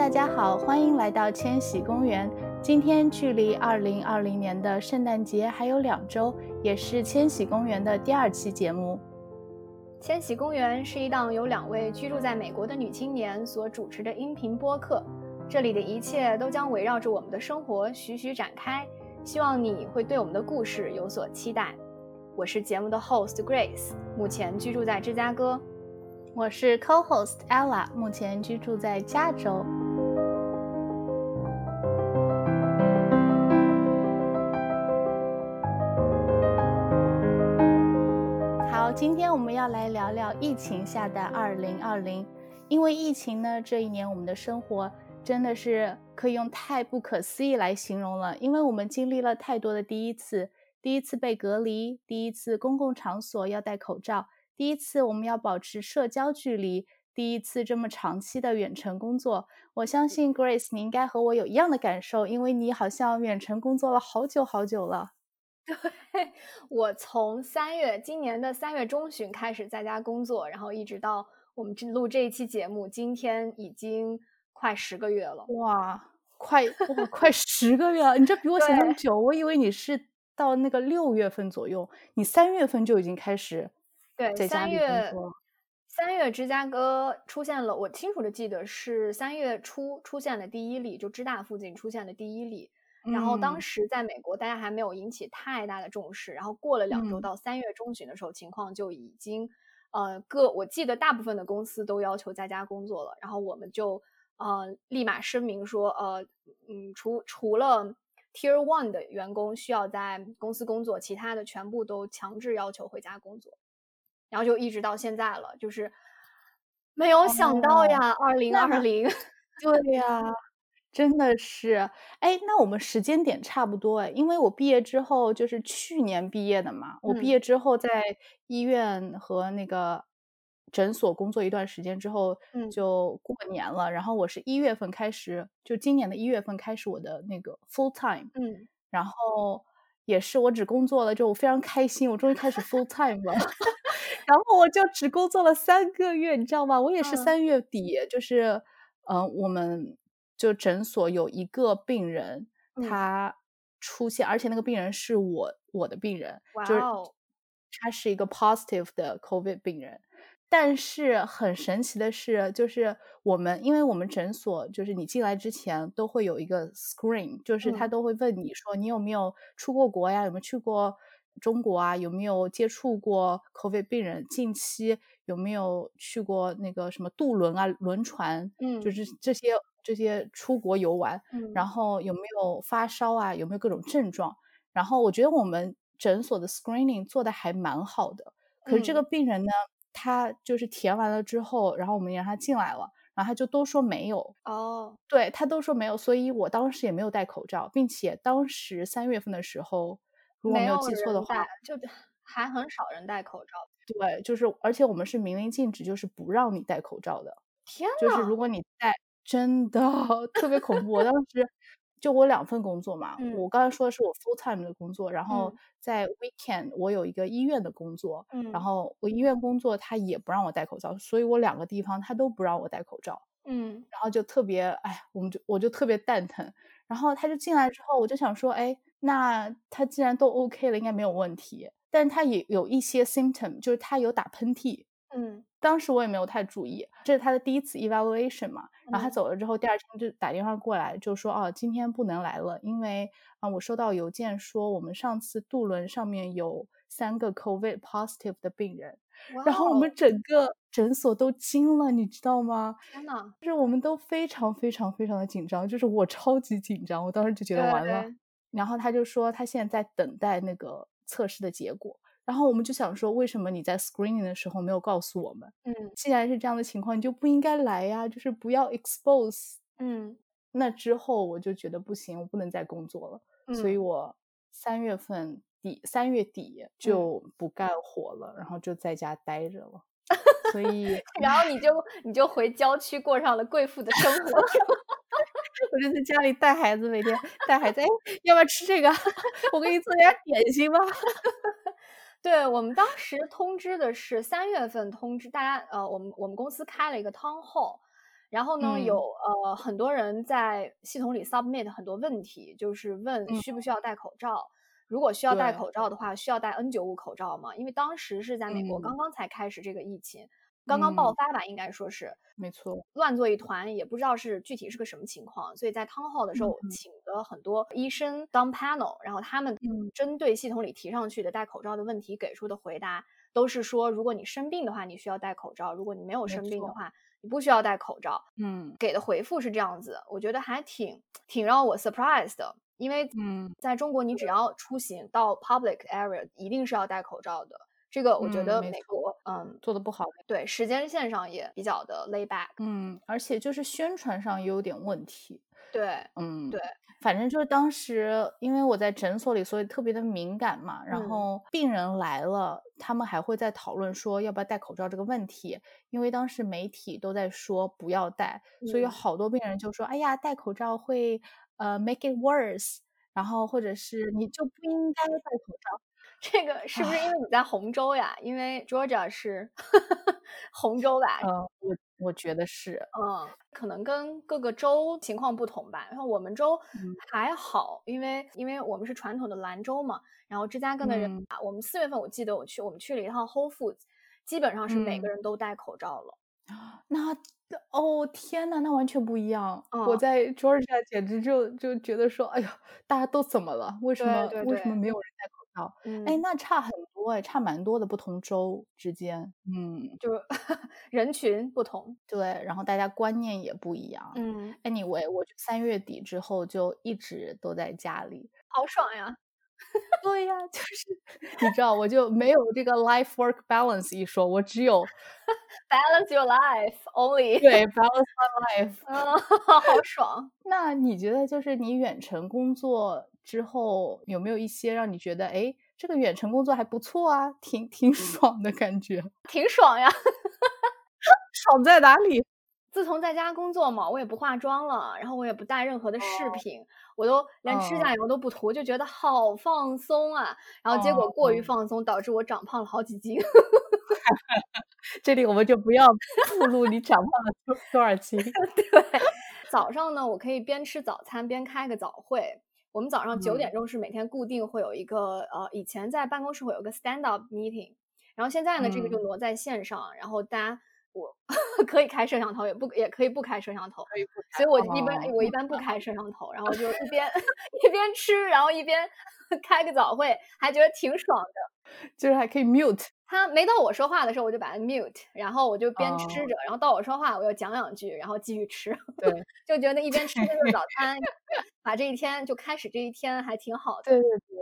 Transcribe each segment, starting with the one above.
大家好，欢迎来到千禧公园。今天距离二零二零年的圣诞节还有两周，也是千禧公园的第二期节目。千禧公园是一档由两位居住在美国的女青年所主持的音频播客，这里的一切都将围绕着我们的生活徐徐展开。希望你会对我们的故事有所期待。我是节目的 host Grace，目前居住在芝加哥。我是 co-host Ella，目前居住在加州。今天我们要来聊聊疫情下的二零二零。因为疫情呢，这一年我们的生活真的是可以用太不可思议来形容了。因为我们经历了太多的第一次：第一次被隔离，第一次公共场所要戴口罩。第一次我们要保持社交距离，第一次这么长期的远程工作，我相信 Grace 你应该和我有一样的感受，因为你好像远程工作了好久好久了。对我从三月今年的三月中旬开始在家工作，然后一直到我们录这一期节目，今天已经快十个月了。哇，快哇快十个月了！你这比我想象久，我以为你是到那个六月份左右，你三月份就已经开始。对，三月三月芝加哥出现了，我清楚的记得是三月初出现了第一例，就芝大附近出现了第一例。然后当时在美国，大家还没有引起太大的重视。然后过了两周，到三月中旬的时候，情况就已经呃各我记得大部分的公司都要求在家工作了。然后我们就呃立马声明说，呃嗯，除除了 Tier One 的员工需要在公司工作，其他的全部都强制要求回家工作。然后就一直到现在了，就是没有想到呀，二零二零，对呀，真的是，哎，那我们时间点差不多哎，因为我毕业之后就是去年毕业的嘛，我毕业之后在医院和那个诊所工作一段时间之后，就过年了，然后我是一月份开始，就今年的一月份开始我的那个 full time，嗯，然后也是我只工作了，就我非常开心，我终于开始 full time 了。然后我就只工作了三个月，你知道吗？我也是三月底，就是，嗯，我们就诊所有一个病人，他出现，而且那个病人是我我的病人，就是他是一个 positive 的 COVID 病人。但是很神奇的是，就是我们，因为我们诊所就是你进来之前都会有一个 screen，就是他都会问你说你有没有出过国呀，有没有去过。中国啊，有没有接触过 COVID 病人？近期有没有去过那个什么渡轮啊、轮船？嗯，就是这些这些出国游玩。嗯，然后有没有发烧啊？有没有各种症状？然后我觉得我们诊所的 screening 做的还蛮好的。可是这个病人呢，他就是填完了之后，然后我们让他进来了，然后他就都说没有。哦，对他都说没有，所以我当时也没有戴口罩，并且当时三月份的时候。如果没有记错的话，就还很少人戴口罩。对，就是而且我们是明令禁止，就是不让你戴口罩的。天呐，就是如果你戴，真的 特别恐怖。我当时就我两份工作嘛，我刚才说的是我 full time 的工作，然后在 weekend 我有一个医院的工作，嗯然后我医院工作他也不让我戴口罩，所以我两个地方他都不让我戴口罩。嗯，然后就特别哎，我们就我就特别蛋疼。然后他就进来之后，我就想说，哎。那他既然都 OK 了，应该没有问题。但他也有一些 symptom，就是他有打喷嚏。嗯，当时我也没有太注意，这是他的第一次 evaluation 嘛。然后他走了之后，第二天就打电话过来，就说哦，今天不能来了，因为啊，我收到邮件说我们上次渡轮上面有三个 COVID positive 的病人。然后我们整个诊所都惊了，你知道吗？天呐，就是我们都非常非常非常的紧张，就是我超级紧张，我当时就觉得完了。然后他就说他现在在等待那个测试的结果，然后我们就想说，为什么你在 screening 的时候没有告诉我们？嗯，既然是这样的情况，你就不应该来呀，就是不要 expose。嗯，那之后我就觉得不行，我不能再工作了，所以我三月份底三月底就不干活了，然后就在家待着了。所以，然后你就你就回郊区过上了贵妇的生活。我就在家里带孩子，每天带孩子。哎，要不要吃这个？我给你做点点心吧。对我们当时通知的是三月份通知大家，呃，我们我们公司开了一个 town hall，然后呢，有呃很多人在系统里 submit 很多问题，就是问需不需要戴口罩。如果需要戴口罩的话，需要戴 N95 口罩吗？因为当时是在美国刚刚才开始这个疫情，刚刚爆发吧，应该说是没错，乱作一团，也不知道是具体是个什么情况。所以在 town hall 的时候，请的很多医生当 panel，然后他们针对系统里提上去的戴口罩的问题给出的回答，都是说如果你生病的话，你需要戴口罩；如果你没有生病的话，你不需要戴口罩。嗯，给的回复是这样子，我觉得还挺挺让我 surprised 的。因为嗯，在中国，你只要出行到 public area，一定是要戴口罩的。这个我觉得美国嗯做的不好。对，时间线上也比较的 lay back。嗯，而且就是宣传上也有点问题。对，嗯，对，反正就是当时因为我在诊所里，所以特别的敏感嘛。然后病人来了，他们还会在讨论说要不要戴口罩这个问题。因为当时媒体都在说不要戴，所以好多病人就说：“哎呀，戴口罩会。”呃，make it worse，然后或者是你就不应该戴口罩，这个是不是因为你在洪州呀？因为 Georgia 是 洪州吧？嗯，我我觉得是，嗯，可能跟各个州情况不同吧。然后我们州还好，因为因为我们是传统的兰州嘛。然后芝加哥的人，我们四月份我记得我去我们去了一趟 Whole Foods，基本上是每个人都戴口罩了。那。哦天呐，那完全不一样！我在 Georgia 简直就就觉得说，哎呀，大家都怎么了？为什么为什么没有人戴口罩？哎，那差很多哎，差蛮多的，不同州之间，嗯，就 人群不同，对，然后大家观念也不一样。嗯，Anyway，我三月底之后就一直都在家里，好爽呀！对呀，就是你知道，我就没有这个 life work balance 一说，我只有 balance your life only。对，balance my life。嗯，好爽。那你觉得，就是你远程工作之后，有没有一些让你觉得，哎，这个远程工作还不错啊，挺挺爽的感觉？挺爽呀，爽在哪里？自从在家工作嘛，我也不化妆了，然后我也不带任何的饰品，我都连指甲油都不涂，就觉得好放松啊。然后结果过于放松，导致我长胖了好几斤。这里我们就不要暴露你长胖了多多少斤。对，早上呢，我可以边吃早餐边开个早会。我们早上九点钟是每天固定会有一个，呃，以前在办公室会有个 stand up meeting，然后现在呢，这个就挪在线上，然后大家。我 可以开摄像头，也不也可以不开摄像头，所以我一般我一般不开摄像头，然后就一边 一边吃，然后一边开个早会，还觉得挺爽的，就是还可以 mute。他没到我说话的时候，我就把它 mute，然后我就边吃着，然后到我说话，我又讲两句，然后继续吃。对，就觉得一边吃着早餐，把这一天就开始这一天还挺好的。对对对，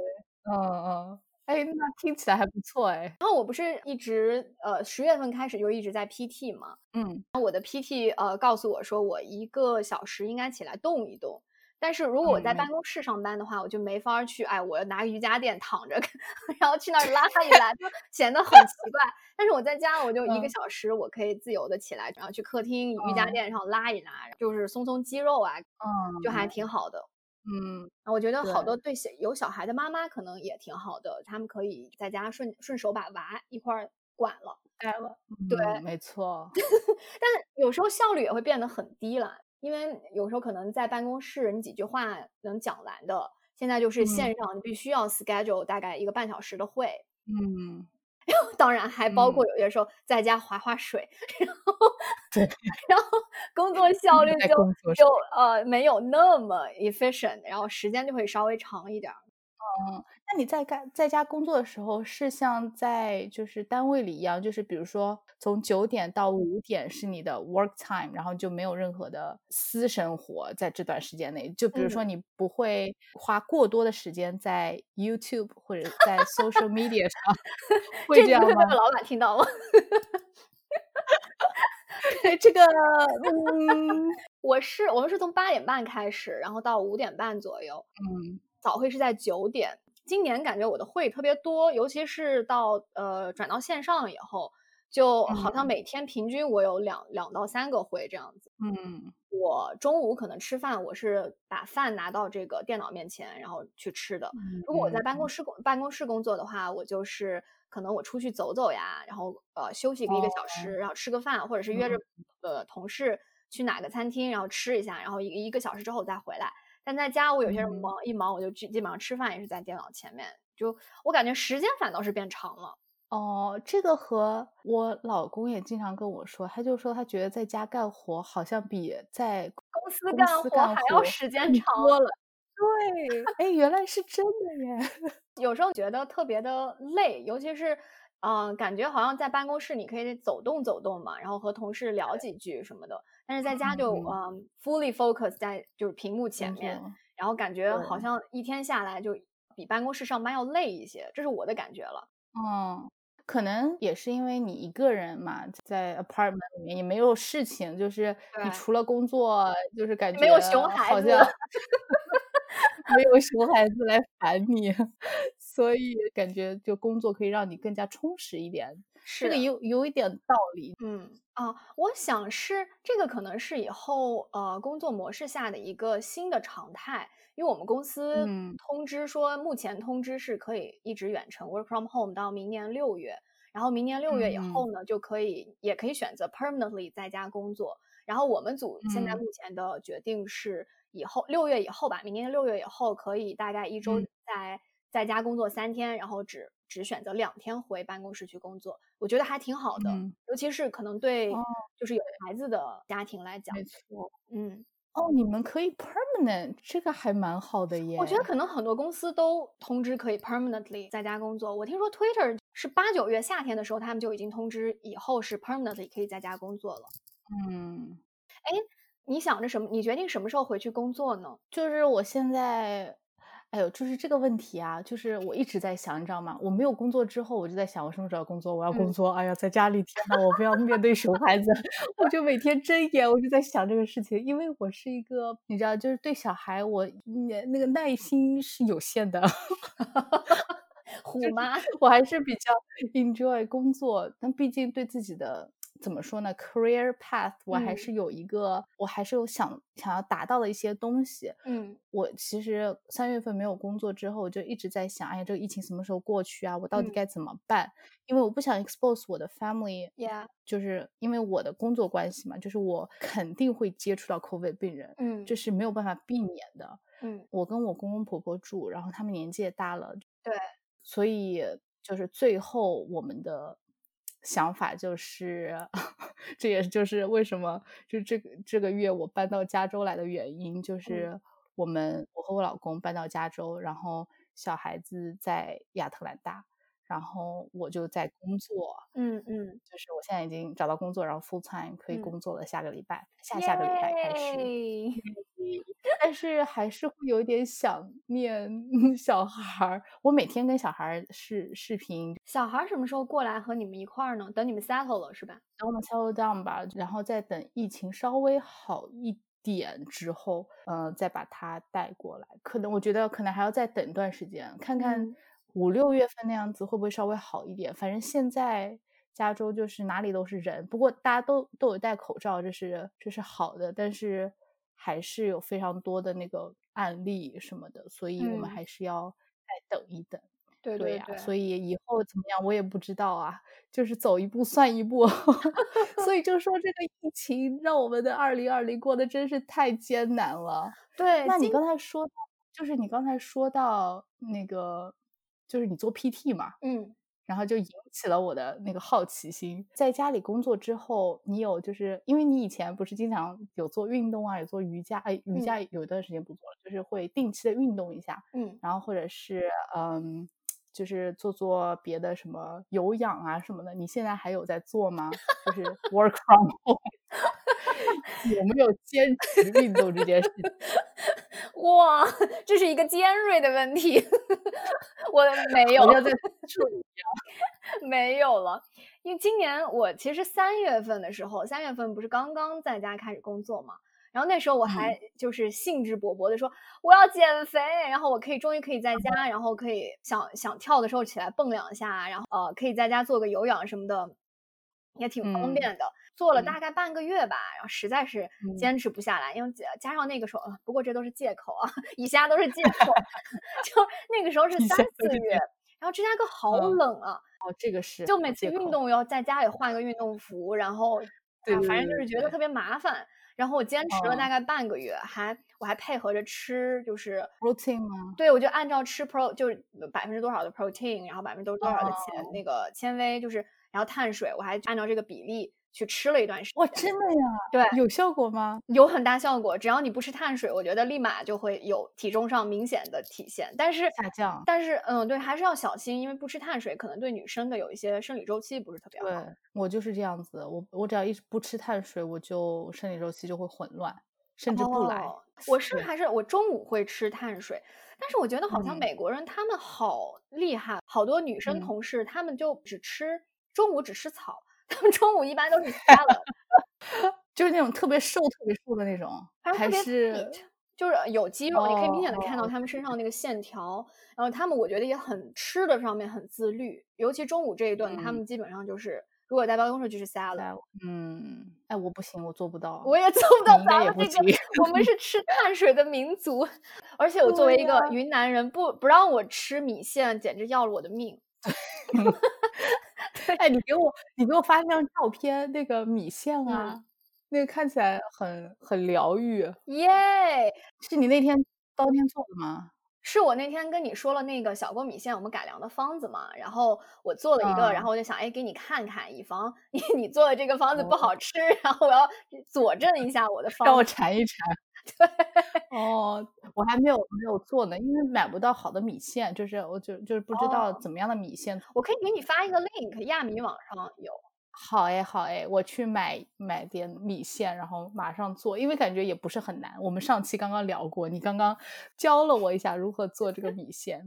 嗯嗯。哎，那听起来还不错哎。然后我不是一直呃十月份开始就一直在 PT 嘛，嗯，我的 PT 呃告诉我说我一个小时应该起来动一动。但是如果我在办公室上班的话，我就没法去，哎，我要拿瑜伽垫躺着，然后去那儿拉一拉，就显得很奇怪。但是我在家，我就一个小时，我可以自由的起来，然后去客厅瑜伽垫上拉一拉，就是松松肌肉啊，嗯，就还挺好的。嗯，我觉得好多对小有小孩的妈妈可能也挺好的，他们可以在家顺顺手把娃一块儿管了带了。对，没错。但有时候效率也会变得很低了，因为有时候可能在办公室你几句话能讲完的，现在就是线上你必须要 schedule 大概一个半小时的会。嗯。当然还包括有些时候在家划划水，然后对，然后工作 效率就就呃没有那么 efficient，然后时间就会稍微长一点。嗯，那你在干在家工作的时候，是像在就是单位里一样，就是比如说从九点到五点是你的 work time，然后就没有任何的私生活在这段时间内。就比如说你不会花过多的时间在 YouTube 或者在 social media 上，会这样吗？老板听到了。这个，嗯，我是我们是从八点半开始，然后到五点半左右，嗯。早会是在九点。今年感觉我的会特别多，尤其是到呃转到线上以后，就好像每天平均我有两两到三个会这样子。嗯，我中午可能吃饭，我是把饭拿到这个电脑面前，然后去吃的。如果我在办公室工办公室工作的话，我就是可能我出去走走呀，然后呃休息个一个小时，然后吃个饭，或者是约着呃同事去哪个餐厅，然后吃一下，然后一一个小时之后再回来。但在家，我有些人忙一忙，我就基基本上吃饭也是在电脑前面，就我感觉时间反倒是变长了。哦，这个和我老公也经常跟我说，他就说他觉得在家干活好像比在公司干活还要时间长多了。对，哎，原来是真的耶！有时候觉得特别的累，尤其是，嗯，感觉好像在办公室你可以走动走动嘛，然后和同事聊几句什么的，但是在家就嗯，fully focus 在就是屏幕前面，然后感觉好像一天下来就比办公室上班要累一些，这是我的感觉了。嗯。可能也是因为你一个人嘛，在 apartment 里面也没有事情，就是你除了工作，就是感觉没有熊孩子，没有熊孩子来烦你，所以感觉就工作可以让你更加充实一点，这个有有一点道理。嗯啊，我想是这个可能是以后呃工作模式下的一个新的常态。因为我们公司通知说，目前通知是可以一直远程 work from home 到明年六月，然后明年六月以后呢，就可以也可以选择 permanently 在家工作。然后我们组现在目前的决定是，以后六月以后吧，明年六月以后可以大概一周在在家工作三天，然后只只选择两天回办公室去工作。我觉得还挺好的，尤其是可能对就是有孩子的家庭来讲，没错，嗯。哦，你们可以 permanent，这个还蛮好的耶。我觉得可能很多公司都通知可以 permanently 在家工作。我听说 Twitter 是八九月夏天的时候，他们就已经通知以后是 permanently 可以在家工作了。嗯，哎，你想着什么？你决定什么时候回去工作呢？就是我现在。哎呦，就是这个问题啊，就是我一直在想，你知道吗？我没有工作之后，我就在想，我什么时候工作？我要工作。哎呀，在家里，天呐，我不要面对熊孩子，我就每天睁眼，我就在想这个事情。因为我是一个，你知道，就是对小孩，我那那个耐心是有限的。虎妈，我还是比较 enjoy 工作，但毕竟对自己的。怎么说呢？Career path，我还是有一个，我还是有想想要达到的一些东西。嗯，我其实三月份没有工作之后，我就一直在想，哎呀，这个疫情什么时候过去啊？我到底该怎么办？因为我不想 expose 我的 family。Yeah，就是因为我的工作关系嘛，就是我肯定会接触到 COVID 病人。嗯，这是没有办法避免的。嗯，我跟我公公婆婆住，然后他们年纪也大了。对，所以就是最后我们的。想法就是，这也就是为什么就这个这个月我搬到加州来的原因，就是我们我和我老公搬到加州，然后小孩子在亚特兰大。然后我就在工作，嗯嗯，就是我现在已经找到工作，然后 full time 可以工作了。下个礼拜，下下个礼拜开始，但是还是会有点想念 小孩儿。我每天跟小孩儿视视频。小孩儿什么时候过来和你们一块儿呢？等你们 settle 了是吧？等我们 settle down 吧，然后再等疫情稍微好一点之后，嗯，再把他带过来。可能我觉得可能还要再等一段时间，看看。五六月份那样子会不会稍微好一点？反正现在加州就是哪里都是人，不过大家都都有戴口罩，这是这是好的，但是还是有非常多的那个案例什么的，所以我们还是要再等一等。对对呀，所以以后怎么样我也不知道啊，就是走一步算一步。所以就说这个疫情让我们的二零二零过得真是太艰难了。对，那你刚才说到，就是你刚才说到那个。就是你做 PT 嘛，嗯，然后就引起了我的那个好奇心。在家里工作之后，你有就是因为你以前不是经常有做运动啊，有做瑜伽，哎，瑜伽有一段时间不做了，就是会定期的运动一下，嗯，然后或者是嗯，就是做做别的什么有氧啊什么的。你现在还有在做吗？就是 work from home，有没有坚持运动这件事情？哇，这是一个尖锐的问题，我没有，要再没有了。因为今年我其实三月份的时候，三月份不是刚刚在家开始工作嘛，然后那时候我还就是兴致勃勃的说我要减肥，然后我可以终于可以在家，然后可以想想跳的时候起来蹦两下，然后呃可以在家做个有氧什么的，也挺方便的。做了大概半个月吧，然后实在是坚持不下来，因为加上那个时候，不过这都是借口啊，以下都是借口。就那个时候是三四月，然后芝加哥好冷啊。哦，这个是。就每次运动要在家里换个运动服，然后对，反正就是觉得特别麻烦。然后我坚持了大概半个月，还我还配合着吃，就是 protein 吗？对，我就按照吃 pro 就是百分之多少的 protein，然后百分之多多少的纤那个纤维，就是然后碳水，我还按照这个比例。去吃了一段时间，哇，真的呀？对，有效果吗？有很大效果，只要你不吃碳水，我觉得立马就会有体重上明显的体现。但是下降，但是嗯，对，还是要小心，因为不吃碳水可能对女生的有一些生理周期不是特别好。对我就是这样子，我我只要一直不吃碳水，我就生理周期就会混乱，甚至不来。我是还是我中午会吃碳水，但是我觉得好像美国人他们好厉害，好多女生同事他们就只吃中午只吃草。他们中午一般都是瞎了，就是那种特别瘦、特别瘦的那种，还是就是有肌肉，你可以明显的看到他们身上那个线条。然后他们我觉得也很吃的上面很自律，尤其中午这一顿，他们基本上就是如果在办公室就是瞎了。嗯，哎，我不行，我做不到，我也做不到。咱们这个我们是吃碳水的民族，而且我作为一个云南人，不不让我吃米线，简直要了我的命。哎，你给我，你给我发那张照片，那个米线啊，那个看起来很很疗愈，耶！是你那天当天做的吗？是我那天跟你说了那个小锅米线，我们改良的方子嘛，然后我做了一个，然后我就想，哎，给你看看，以防 你你做的这个方子不好吃，然后我要佐证一下我的方子，让我馋一馋。对，哦，我还没有没有做呢，因为买不到好的米线，就是我就就是不知道怎么样的米线。我可以给你发一个 link，亚米网上有。好哎，好哎，我去买买点米线，然后马上做，因为感觉也不是很难。我们上期刚刚聊过，你刚刚教了我一下如何做这个米线。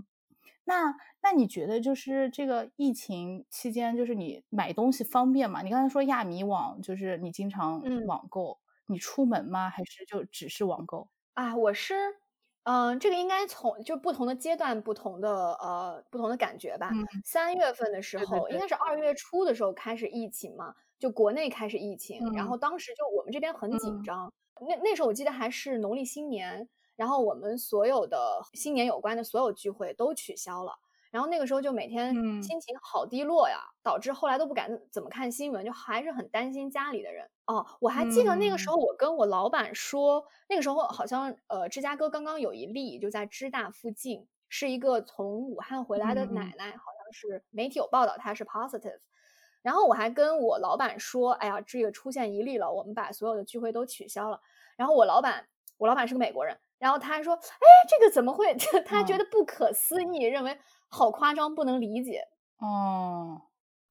那那你觉得就是这个疫情期间，就是你买东西方便吗？你刚才说亚米网，就是你经常网购。你出门吗？还是就只是网购啊？我是，嗯，这个应该从就不同的阶段、不同的呃、不同的感觉吧。三月份的时候，应该是二月初的时候开始疫情嘛，就国内开始疫情，然后当时就我们这边很紧张。那那时候我记得还是农历新年，然后我们所有的新年有关的所有聚会都取消了。然后那个时候就每天心情好低落呀，导致后来都不敢怎么看新闻，就还是很担心家里的人。哦，我还记得那个时候，我跟我老板说，那个时候好像呃，芝加哥刚刚有一例，就在芝大附近，是一个从武汉回来的奶奶，好像是媒体有报道她是 positive。然后我还跟我老板说，哎呀，这个出现一例了，我们把所有的聚会都取消了。然后我老板，我老板是个美国人，然后他还说，哎，这个怎么会？他觉得不可思议，认为。好夸张，不能理解哦。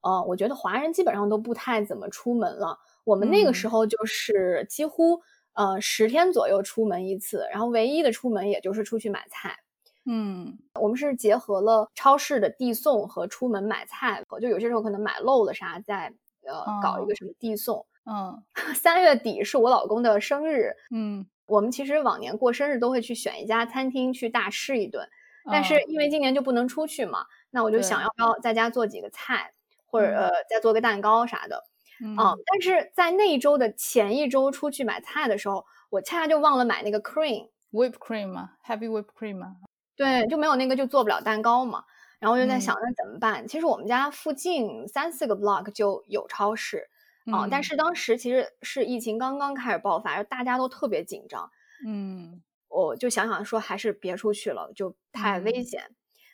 哦，我觉得华人基本上都不太怎么出门了。我们那个时候就是几乎呃十天左右出门一次，然后唯一的出门也就是出去买菜。嗯，我们是结合了超市的递送和出门买菜，就有些时候可能买漏了啥，再呃搞一个什么递送。嗯，三月底是我老公的生日。嗯，我们其实往年过生日都会去选一家餐厅去大吃一顿。但是因为今年就不能出去嘛，那我就想要不要在家做几个菜，或者呃再做个蛋糕啥的，嗯。但是在那一周的前一周出去买菜的时候，我恰恰就忘了买那个 cream，whip cream 吗？heavy whip cream 吗？对，就没有那个就做不了蛋糕嘛。然后我就在想那怎么办？其实我们家附近三四个 block 就有超市啊，但是当时其实是疫情刚刚开始爆发，大家都特别紧张，嗯。我就想想说，还是别出去了，就太危险。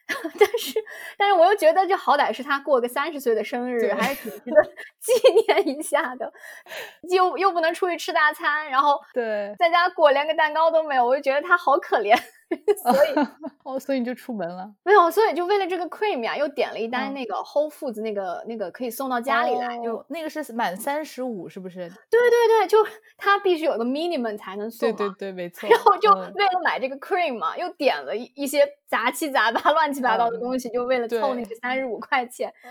但是，但是我又觉得，这好歹是他过个三十岁的生日，还是挺值得 纪念一下的。又又不能出去吃大餐，然后对，在家过连个蛋糕都没有，我就觉得他好可怜。所以 哦，所以你就出门了？没有，所以就为了这个 cream 呀，又点了一单那个 Whole Foods 那个那个可以送到家里来，就那个是满三十五，是不是？对对对，就它必须有个 minimum 才能送。对对对，没错。然后就为了买这个 cream 嘛，又点了一一些杂七杂八、乱七八糟的东西，就为了凑那个三十五块钱。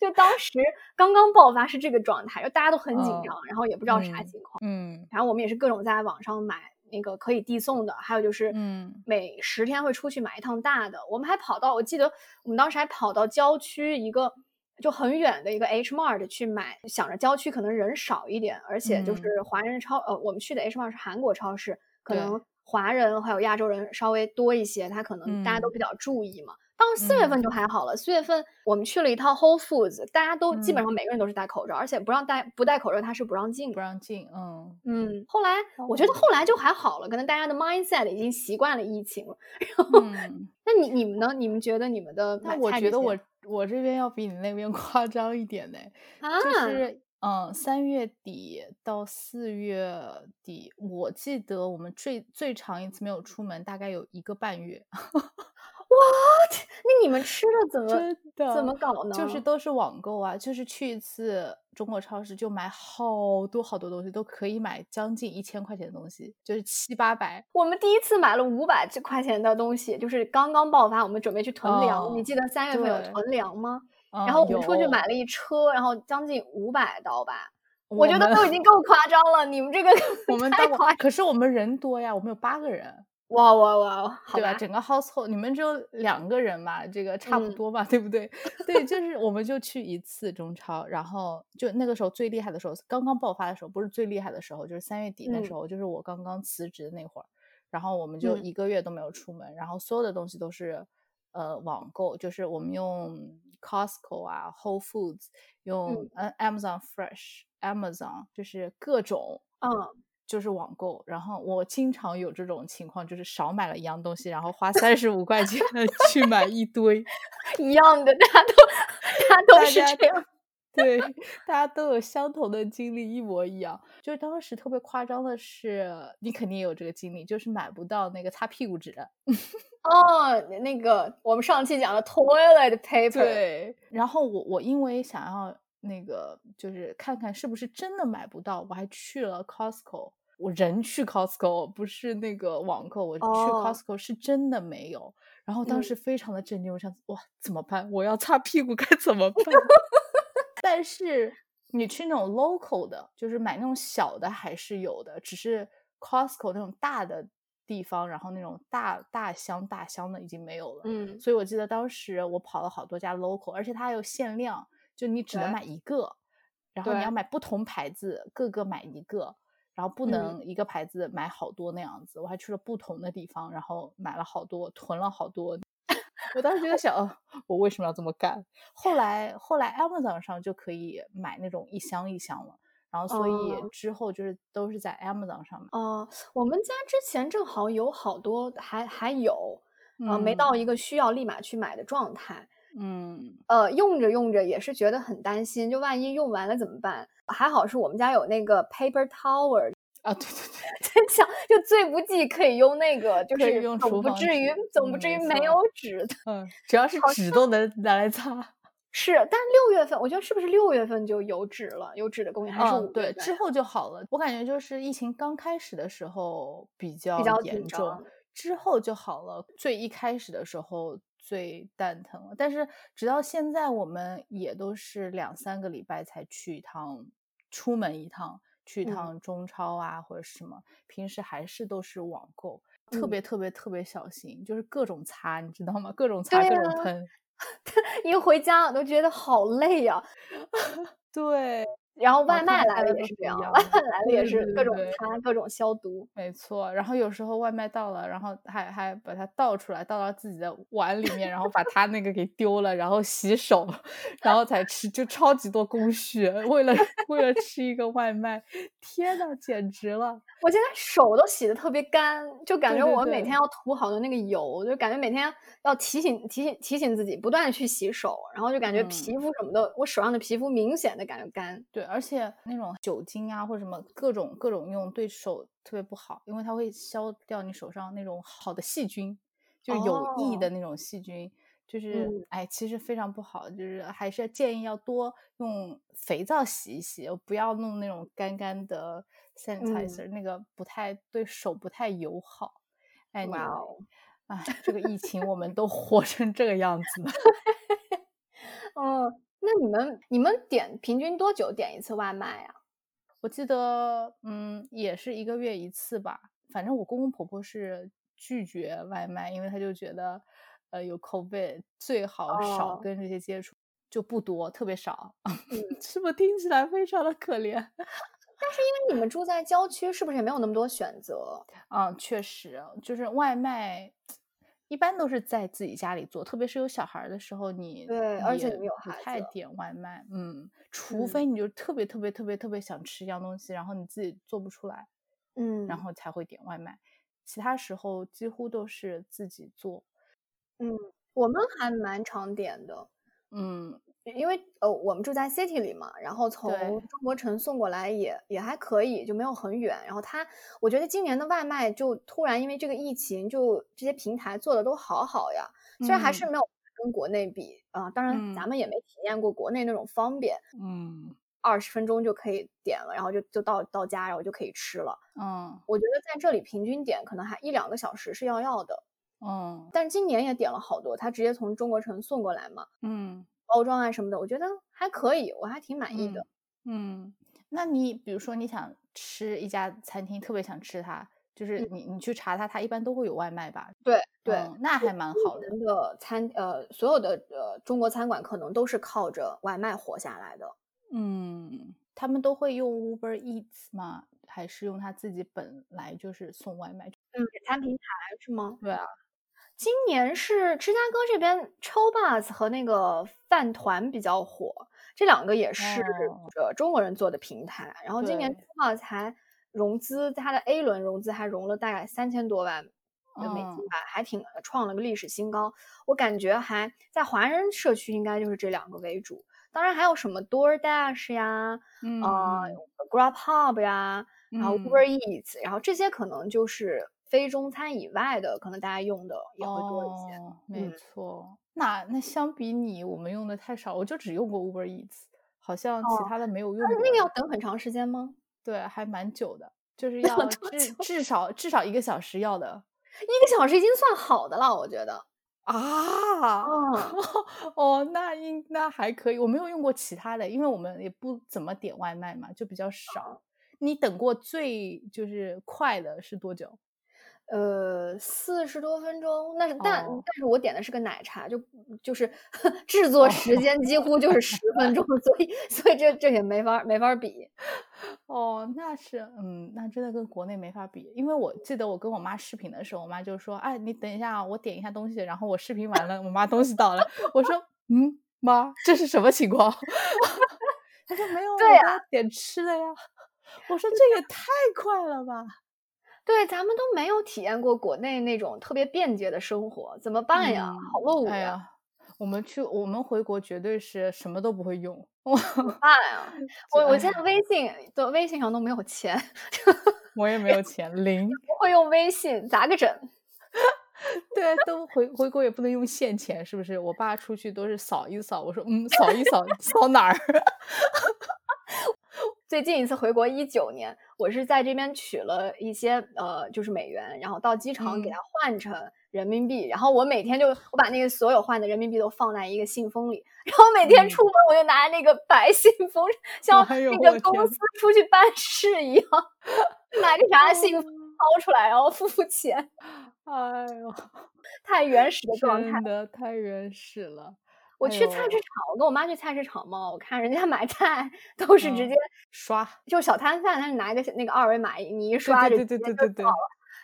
就当时刚刚爆发是这个状态，就大家都很紧张，然后也不知道啥情况。嗯，然后我们也是各种在网上买。那个可以递送的，还有就是，嗯，每十天会出去买一趟大的。我们还跑到，我记得我们当时还跑到郊区一个就很远的一个 H Mart 去买，想着郊区可能人少一点，而且就是华人超，呃，我们去的 H Mart 是韩国超市，可能华人还有亚洲人稍微多一些，他可能大家都比较注意嘛。到四月份就还好了。四月份我们去了一趟 Whole Foods，大家都基本上每个人都是戴口罩，而且不让戴不戴口罩，他是不让进，不让进。嗯嗯。后来我觉得后来就还好了，可能大家的 mindset 已经习惯了疫情了。然后，那你你们呢？你们觉得你们的？那我觉得我我这边要比你那边 夸张一点呢，就是。嗯，三月底到四月底，我记得我们最最长一次没有出门，大概有一个半月。What？那你们吃的怎么的怎么搞呢？就是都是网购啊，就是去一次中国超市就买好多好多东西，都可以买将近一千块钱的东西，就是七八百。我们第一次买了五百块钱的东西，就是刚刚爆发，我们准备去囤粮。你记得三月份有囤粮吗？然后我们出去买了一车，然后将近五百刀吧，我觉得都已经够夸张了。你们这个我 们太夸，可是我们人多呀，我们有八个人，哇哇哇，对吧？整个 household 你们只有两个人嘛，这个差不多嘛，对不对？对，就是我们就去一次中超，然后就那个时候最厉害的时候，刚刚爆发的时候，不是最厉害的时候，就是三月底那时候，就是我刚刚辞职的那会儿，然后我们就一个月都没有出门，然后所有的东西都是呃网购，就是我们用。Costco 啊，Whole Foods 用嗯 Amazon Fresh，Amazon 就是各种嗯，就是网购。然后我经常有这种情况，就是少买了一样东西，然后花三十五块钱去买一堆 一样的，大家都大家都是这样。对，大家都有相同的经历，一模一样。就是当时特别夸张的是，你肯定也有这个经历，就是买不到那个擦屁股纸。哦，那个我们上期讲的 toilet paper。对，然后我我因为想要那个，就是看看是不是真的买不到，我还去了 Costco。我人去 Costco，不是那个网购，我去 Costco 是真的没有。然后当时非常的震惊，我想哇，怎么办？我要擦屁股该怎么办？但是你去那种 local 的，就是买那种小的还是有的，只是 Costco 那种大的地方，然后那种大大箱大箱的已经没有了。嗯，所以我记得当时我跑了好多家 local，而且它还有限量，就你只能买一个，然后你要买不同牌子，各个买一个，然后不能一个牌子买好多那样子。我还去了不同的地方，然后买了好多，囤了好多。我当时就在想，我为什么要这么干？后来，后来 Amazon 上就可以买那种一箱一箱了，然后所以之后就是都是在 Amazon 上面。哦，我们家之前正好有好多，还还有，呃，没到一个需要立马去买的状态。嗯，呃，用着用着也是觉得很担心，就万一用完了怎么办？还好是我们家有那个 paper towel。啊，对对对，在想就最不济可以用那个，就是总不至于总不至于没有纸的，嗯，只要是纸都能拿来擦。是，但是六月份我觉得是不是六月份就有纸了？有纸的供应还是五对之后就好了？我感觉就是疫情刚开始的时候比较比较严重，之后就好了。最一开始的时候最蛋疼了，但是直到现在我们也都是两三个礼拜才去一趟，出门一趟。去一趟中超啊，或者什么，平时还是都是网购，特别特别特别小心，就是各种擦，你知道吗？各种擦，各种喷。一回家我都觉得好累呀。对。然后外卖来了也是这样，外卖来了也是各种擦、各种消毒。没错，然后有时候外卖到了，然后还还把它倒出来，倒到自己的碗里面，然后把它那个给丢了，然后洗手，然后才吃，就超级多工序，为了为了吃一个外卖，天呐，简直了！我现在手都洗的特别干，就感觉我每天要涂好多那个油，就感觉每天要提醒提醒提醒自己，不断的去洗手，然后就感觉皮肤什么的，我手上的皮肤明显的感觉干。对。而且那种酒精啊，或者什么各种各种用，对手特别不好，因为它会消掉你手上那种好的细菌，就是有益的那种细菌，就是哎，其实非常不好，就是还是建议要多用肥皂洗一洗，不要弄那种干干的 sanitizer，那个不太对手不太友好。哎，哇哦，哎，这个疫情我们都活成这个样子了。嗯。那你们你们点平均多久点一次外卖啊？我记得，嗯，也是一个月一次吧。反正我公公婆婆是拒绝外卖，因为他就觉得，呃，有 COVID 最好少跟这些接触，就不多，特别少。是不是听起来非常的可怜？但是因为你们住在郊区，是不是也没有那么多选择？嗯，确实，就是外卖。一般都是在自己家里做，特别是有小孩的时候，你对，而且你有不太点外卖，嗯，除嗯。非你就特别特别特别特别想吃一样东西，然后你自己做不出来，嗯，然后才会点外卖，其他时候几乎都是自己做。嗯，我们还蛮常点的，嗯，因为呃我们住在 city 里嘛，然后从中国城送过来也也还可以，就没有很远。然后他，我觉得今年的外卖就突然因为这个疫情，就这些平台做的都好好呀，虽然还是嗯。没有跟国内比啊、当然咱嗯。们也没体验过国内那种方便，嗯。二十分钟就可以点了，然后就就到到家，然后就可以吃了。嗯。我觉得在这里平均点可能还一两个小时是要要的，嗯。但是今年也点了好多，他直接从中国城送过来嘛，嗯包装啊什么的，我觉得还可以，我还挺满意的。嗯，那你比如说你想吃一家餐厅，特别想吃它，就是嗯你你去查它，它一般都会有外卖吧？对对，嗯那还蛮好的。人的餐呃，所有的呃中国餐馆可能都是靠着外卖活下来的。嗯，他们都会用 Uber Eats 吗？还是用他自己本来就是送外卖？嗯，餐平台是吗？对啊，今年是芝加哥这边 Chobus 和那个饭团比较火，这两个也是哦。呃中国人做的平台。然后今年对。Chobus 还融资，它的 A 轮融资还融了大概三千多万的美金嗯。吧，还挺创了个历史新高。我感觉还在华人社区应该就是这两个为主，当然还有什么 DoorDash 呀，嗯。呃 GrabHub 呀，然后嗯。Uber Eats，然后这些可能就是非中餐以外的，可能大家用的也会多一些。哦，没嗯错。那那相比你，我们用的太少，我就只用过 Uber Eats，好像其哦他的没有用那过。那个要等很长时间吗？对，还蛮久的，就是要至至少至少一个小时要的 一个小时已经算好的了，我觉得。啊。嗯 哦，那应那还可以，我没有用过其他的，因为我们也不怎么点外卖嘛，就比较少。你等过最就是快的是多久？呃，四十多分钟，那是但、哦但是我点的是个奶茶，就就是 制作时间几乎就是十分钟，所以所以这这也没法没法比。哦，那是，嗯，那真的跟国内没法比，因为我记得我跟我妈视频的时候，我妈就说，哎，你等一下啊，我点一下东西，然后我视频完了，我妈东西到了，我说，嗯，妈，这是什么情况？她说没有，对我刚点吃的呀。我说这也太快了吧。对，咱们都没有体验过国内那种特别便捷的生活，怎么办呀？嗯好落伍呀！哎呀，我们去，我们回国绝对是什么都不会用。怎么办 呀？我我哎现在微信的微信上都没有钱，我也没有钱，零。不会用微信咋个整？对，都回回国也不能用现钱，是不是？我爸出去都是扫一扫，我说嗯，扫一扫，扫哪儿？最近一次回国一九年，我是在这边取了一些呃，就是美元，然后到机场给嗯它换成人民币，然后我每天就我把那个所有换的人民币都放在一个信封里，然后每天嗯出门我就拿那个白信封，像那个公司出去办事一样，拿个啥信封哦掏出来，然后付钱，哎呦，太原始的状态真。的太原始了。我去菜市场，我跟我妈去菜市场嘛，我看人家买菜 都是直嗯接刷，就小摊贩，他是拿一个那个二维码，你一刷就对对直对对对对接就到了。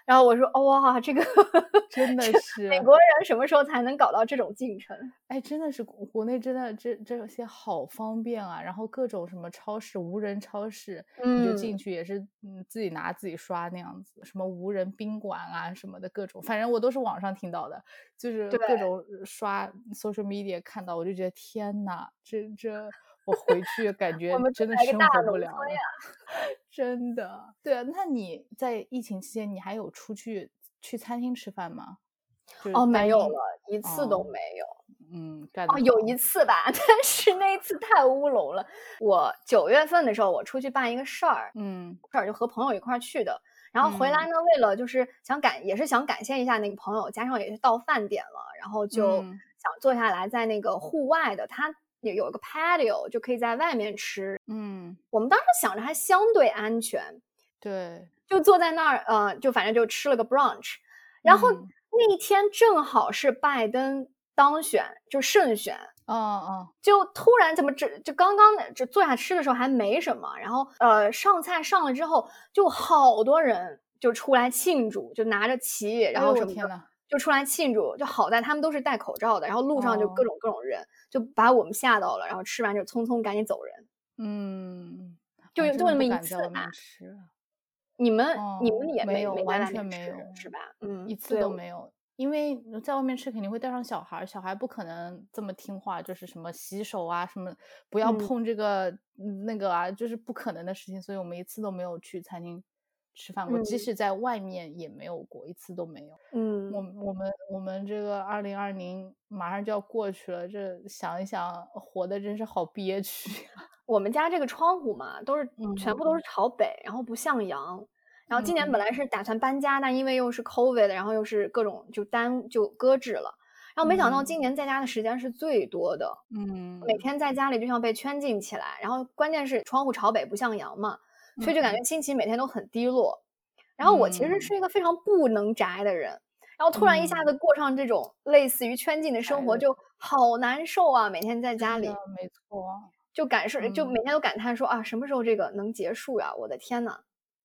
然后我说，哦哇，这个 真的是美国人什么时候才能搞到这种进程？哎，真的是国国内真的这这些好方便啊！然后各种什么超市、无人超市，你就进嗯去也是嗯自己拿自己刷那样子，什么无人宾馆啊什么的各种，反正我都是网上听到的，就是各种呃刷 social media 看到，我就觉得天呐，这这我回去感觉们真的生活不了了呀，真的。对啊，那你在疫情期间，你还有出去去餐厅吃饭吗？哦，没有了，一次都哦没有。嗯，干哦，有一次吧，但是那一次太乌龙了。我九月份的时候，我出去办一个事儿，嗯事儿就和朋友一块儿去的。然后回来呢，为了就是想感，也是想感谢一下那个朋友，加上也是到饭点了，然后就嗯想坐下来在那个户外的，它也有一个 patio，就可以在外面吃。嗯，我们当时想着还相对安全，对，就坐在那儿，呃，就反正就吃了个 brunch。然后嗯。那一天正好是拜登当选，就胜选，哦哦，就突然怎么这就刚刚就坐下吃的时候还没什么，然后呃上菜上了之后，就好多人就出来庆祝，就拿着旗，然后什么的，就出来庆祝。就好在他们都是戴口罩的，然后路上就各种各种人，就把我们吓到了。然后吃完就匆匆赶紧走人。嗯，就就那么一次吧。你们你们也没有完全没有是吧？嗯，一次都没有。因为在外面吃肯定会带上小孩，小孩不可能这么听话，就是什么洗手啊，什么不要碰这个那个啊，就是不可能的事情。所以我们一次都没有去餐厅吃饭过，即使在外面也没有过，一次都没有。嗯，我我们我们这个二零二零马上就要过去了，这想一想，活的真是好憋屈。我们家这个窗户嘛，都是全部都是朝北，然后不向阳。然后今年本来是打算搬家，但因为又是 COVID，然后又是各种就耽就搁置了。然后没想到今年在家的时间是最多的，嗯，每天在家里就像被圈禁起来。然后关键是窗户朝北不向阳嘛，所以就感觉心情每天都很低落。然后我其实是一个非常不能宅的人，然后突然一下子过上这种类似于圈禁的生活，就好难受啊！每天在家里，没错，就感受就每天都感叹说啊，什么时候这个能结束呀？我的天呐！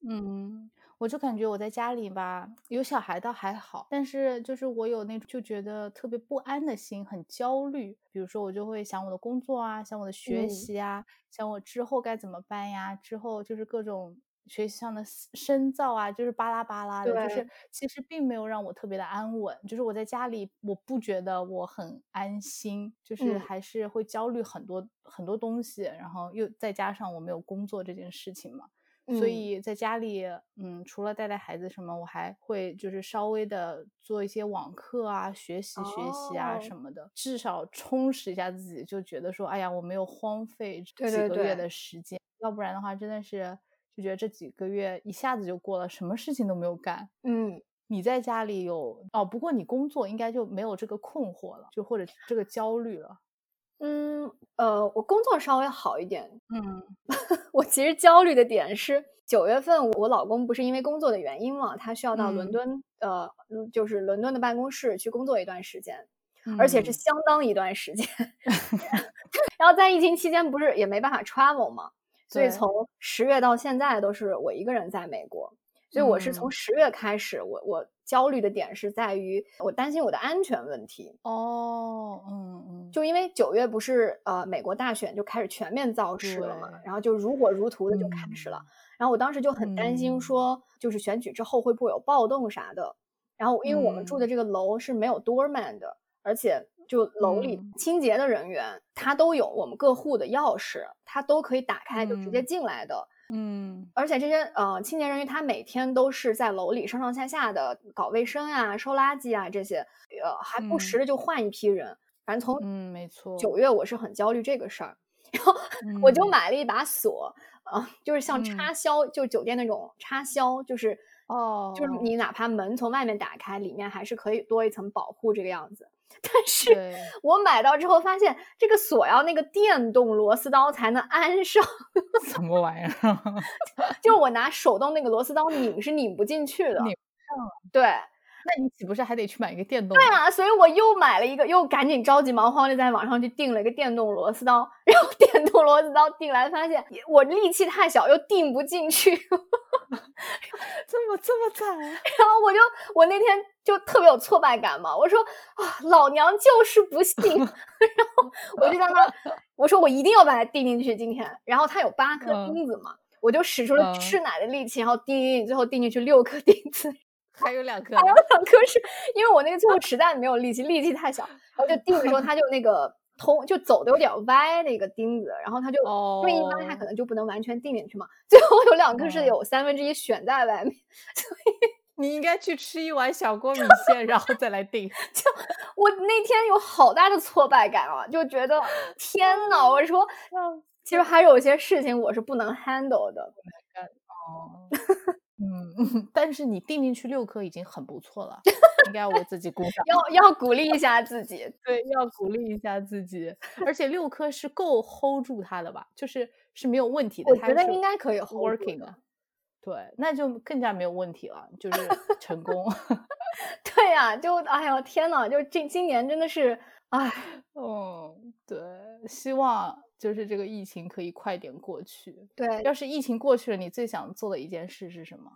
嗯。我就感觉我在家里吧，有小孩倒还好，但是就是我有那种就觉得特别不安的心，很焦虑。比如说我就会想我的工作啊，想我的学习啊，想我之后该怎么办呀，之后就是各种学习上的深造啊，就是巴拉巴拉的，就是其实并没有让我特别的安稳。就是我在家里，我不觉得我很安心，就是还是会焦虑很多很多东西，然后又再加上我没有工作这件事情嘛。所以在家里，嗯，除了带带孩子什么，我还会就是稍微的做一些网课啊，学习学习啊什么的，至少充实一下自己，就觉得说，哎呀，我没有荒废几个月的时间，要不然的话，真的是就觉得这几个月一下子就过了，什么事情都没有干。嗯，你在家里有哦，不过你工作应该就没有这个困惑了，就或者这个焦虑了。嗯，呃，我工作稍微好一点。嗯，我其实焦虑的点是九月份，我老公不是因为工作的原因嘛，他需要到伦敦，呃，就是伦敦的办公室去工作一段时间，而且是相当一段时间。然后在疫情期间，不是也没办法 travel 嘛，所以从十月到现在都是我一个人在美国。所以我是从十月开始，我我焦虑的点是在于我担心我的安全问题。哦，嗯嗯，就因为九月不是呃美国大选就开始全面造势了嘛，然后就如火如荼的就开始了。然后我当时就很担心说，就是选举之后会不会有暴动啥的。然后因为我们住的这个楼是没有 doorman 的，而且就楼里清洁的人员他都有我们各户的钥匙，他都可以打开就直接进来的。嗯，而且这些呃清洁人员他每天都是在楼里上上下下的搞卫生啊、收垃圾啊这些，呃还不时的就换一批人。反正从嗯没错，九月我是很焦虑这个事儿，然后我就。买了一把锁，啊，就是像插销，就酒店那种插销，就是哦，就是你哪怕门从外面打开，里面还是可以多一层保护这个样子。但是我买到之后发现，这个锁要那个电动螺丝刀才能安上。什么玩意儿？就我拿手动那个螺丝刀拧是拧不进去的。拧不上了。对，那你岂不是还得去买一个电动？对啊，所以我又买了一个，又赶紧着急忙慌的在网上去订了一个电动螺丝刀。然后电动螺丝刀订来发现我力气太小，又订不进去。这么这么惨，然后我就我那天就特别有挫败感嘛，我说啊，老娘就是不信，然后我就在那，我说我一定要把它钉进去今天，然后它有八颗钉子嘛，我就使出了吃奶的力气，然后钉钉，最后钉进去六颗钉子，还有两颗，还有两颗是因为我那个最后实在没有力气，力气太小，然后就钉的时候它就那个。通就走的有点歪那个钉子，然后它就因为一般它可能就不能完全钉进去嘛，最后有两颗是有三分之一悬在外面，所以你应该去吃一碗小锅米线，然后再来钉。就我那天有好大的挫败感啊，就觉得 天呐，我说，其实还有一些事情我是不能 handle 的。哦。嗯，但是你定进去六颗已经很不错了，应该我自己鼓掌。要要鼓励一下自己，对，要鼓励一下自己。而且六颗是够 hold 住它的吧？就是是没有问题的。我觉得应该可以 working 的。对，那就更加没有问题了，就 是成功。对呀，就哎呦天呐，就这今年真的是，哎，嗯，对，希望。就是这个疫情可以快点过去。对，要是疫情过去了，你最想做的一件事是什么？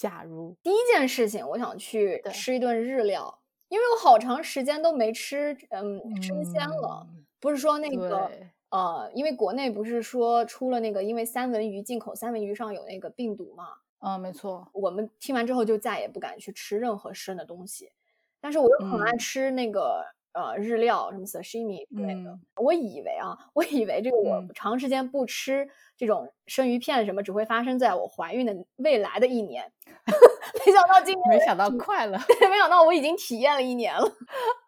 假如第一件事情，我想去吃一顿日料。因为我好长时间都没吃嗯生鲜了，不是说那个呃，因为国内不是说出了那个，因为三文鱼进口三文鱼上有那个病毒嘛。嗯，没错。我们听完之后就再也不敢去吃任何生的东西，但是我又很爱吃那个呃日料，什么 sashimi 之类的。我以为啊，我以为这个我长时间不吃这种生鱼片什么，只会发生在我怀孕的未来的一年。没想到今年，没想到快了，没想到我已经体验了一年了。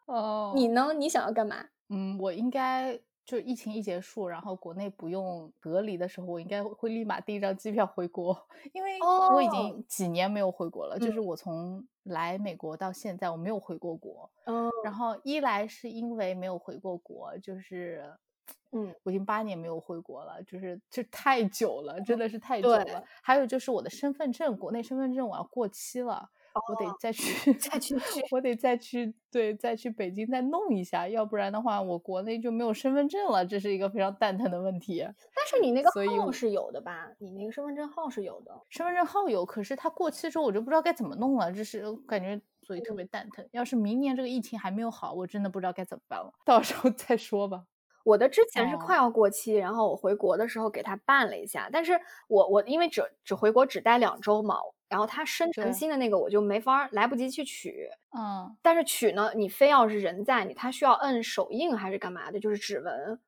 哦，你呢？你想要干嘛？嗯，我应该。就疫情一结束，然后国内不用隔离的时候，我应该会立马订一张机票回国，因为我已经几年没有回国了。就是我从来美国到现在，我没有回过国。嗯，然后一来是因为没有回过国，就是，嗯，我已经八年没有回国了，就是这太久了，真的是太久了。还有就是我的身份证，国内身份证我要过期了。我得再去，再去，我得再去，对，再去北京再弄一下，要不然的话，我国内就没有身份证了，这是一个非常蛋疼的问题。但是你那个号是有的吧？你那个身份证号是有的，身份证号有，可是它过期之后我就不知道该怎么弄了，这是感觉所以特别蛋疼。要是明年这个疫情还没有好，我真的不知道该怎么办了，到时候再说吧。我的之前是快要过期，然后我回国的时候给他办了一下，但是我我因为只只回国只待两周嘛。然后他生成新的那个我就没法来不及去取，嗯，但是取呢，你非要是人在你，他需要摁手印还是干嘛的，就是指纹，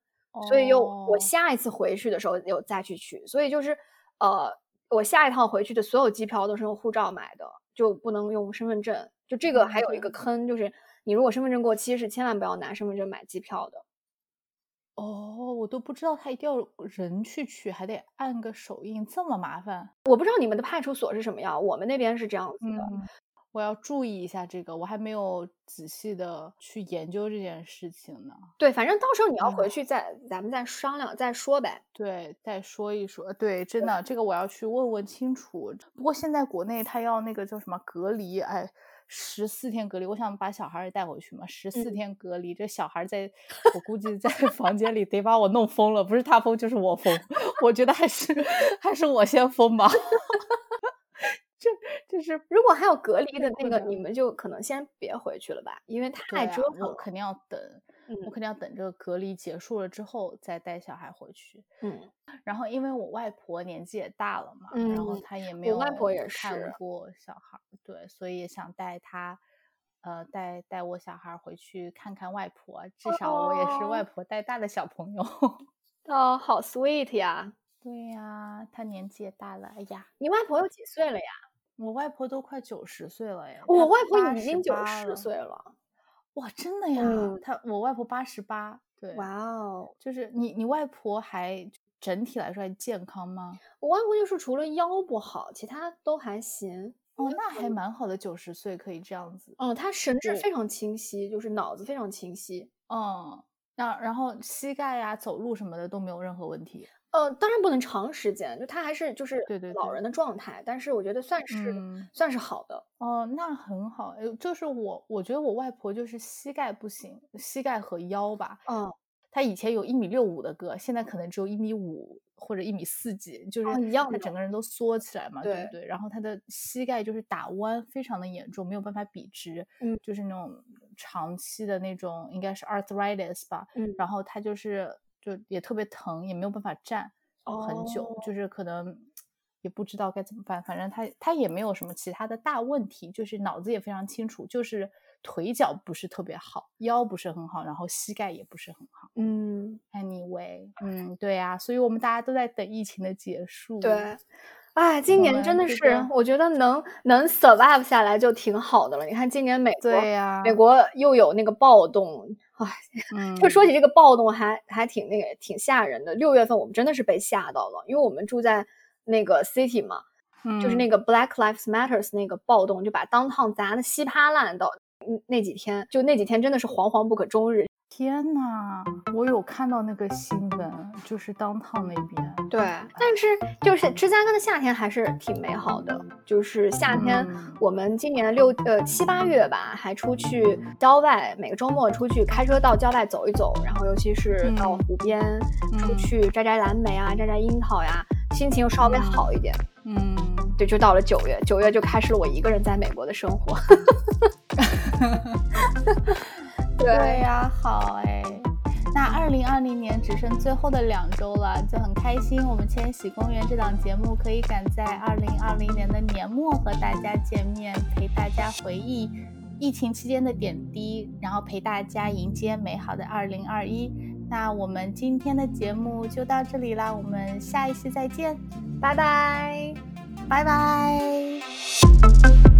所以又我下一次回去的时候又再去取，所以就是呃，我下一趟回去的所有机票都是用护照买的，就不能用身份证，就这个还有一个坑，就是你如果身份证过期是千万不要拿身份证买机票的。哦，我都不知道他一定要人去取，还得按个手印，这么麻烦。我不知道你们的派出所是什么样，我们那边是这样子的。我要注意一下这个，我还没有仔细的去研究这件事情呢。对，反正到时候你要回去再，咱们再商量再说呗。对，再说一说。对，真的，这个我要去问问清楚。不过现在国内他要那个叫什么隔离，哎。十四天隔离，我想把小孩也带回去嘛。十四天隔离，这小孩在，我估计在房间里得把我弄疯了，不是他疯就是我疯。我觉得还是还是我先疯吧。这这是如果还有隔离的那个，你们就可能先别回去了吧，因为太折腾。我肯定要等。我肯定要等这个隔离结束了之后再带小孩回去。嗯，然后因为我外婆年纪也大了嘛，然后她也没有外婆也看过小孩，对，所以想带她，呃，带带我小孩回去看看外婆，至少我也是外婆带大的小朋友。哦，好 sweet 呀！对呀，她年纪也大了。哎呀，你外婆有几岁了呀？我外婆都快九十岁了呀。我外婆已经九十岁了。哇，真的呀！他我外婆八十八，对，哇哦，就是你你外婆还整体来说还健康吗？我外婆就是除了腰不好，其他都还行。哦，那还蛮好的，九十岁可以这样子。哦，她神志非常清晰，就是脑子非常清晰。嗯，那然后膝盖呀、走路什么的都没有任何问题。呃，当然不能长时间，就他还是就是对对老人的状态，但是我觉得算是算是好的哦，那很好。就是我我觉得我外婆就是膝盖不行，膝盖和腰吧，嗯，她以前有一米六五的个，现在可能只有一米五或者一米四几，就是一样，她整个人都缩起来嘛，对不对？然后她的膝盖就是打弯非常的严重，没有办法笔直，嗯，就是那种长期的那种应该是 arthritis 吧，嗯，然后她就是。就也特别疼，也没有办法站很久，就是可能也不知道该怎么办。反正他他也没有什么其他的大问题，就是脑子也非常清楚，就是腿脚不是特别好，腰不是很好，然后膝盖也不是很好。嗯，anyway，嗯，对呀，所以我们大家都在等疫情的结束。对，哎，今年真的是，我觉得能能 survive 下来就挺好的了。你看今年美国，对呀，美国又有那个暴动。哎，就说起这个暴动，还还挺那个，挺吓人的。六月份我们真的是被吓到了，因为我们住在那个 city 嘛，就是那个 Black Lives Matters 那个暴动，就把 downtown 砸的稀巴烂的。那几天，就那几天真的是惶惶不可终日。天呐，我有看到那个新闻，就是当趟那边。对，但是就是芝加哥的夏天还是挺美好的。就是夏天，我们今年六呃七八月吧，还出去郊外，每个周末出去开车到郊外走一走，然后尤其是到湖边出去摘摘蓝莓啊，摘摘樱桃呀，心情又稍微好一点。嗯，对，就到了九月，九月就开始了我一个人在美国的生活。对呀，好哎。那二零二零年只剩最后的两周了，就很开心，我们千禧公园这档节目可以赶在二零二零年的年末和大家见面，陪大家回忆疫情期间的点滴，然后陪大家迎接美好的二零二一。那我们今天的节目就到这里啦，我们下一期再见，拜拜，拜拜。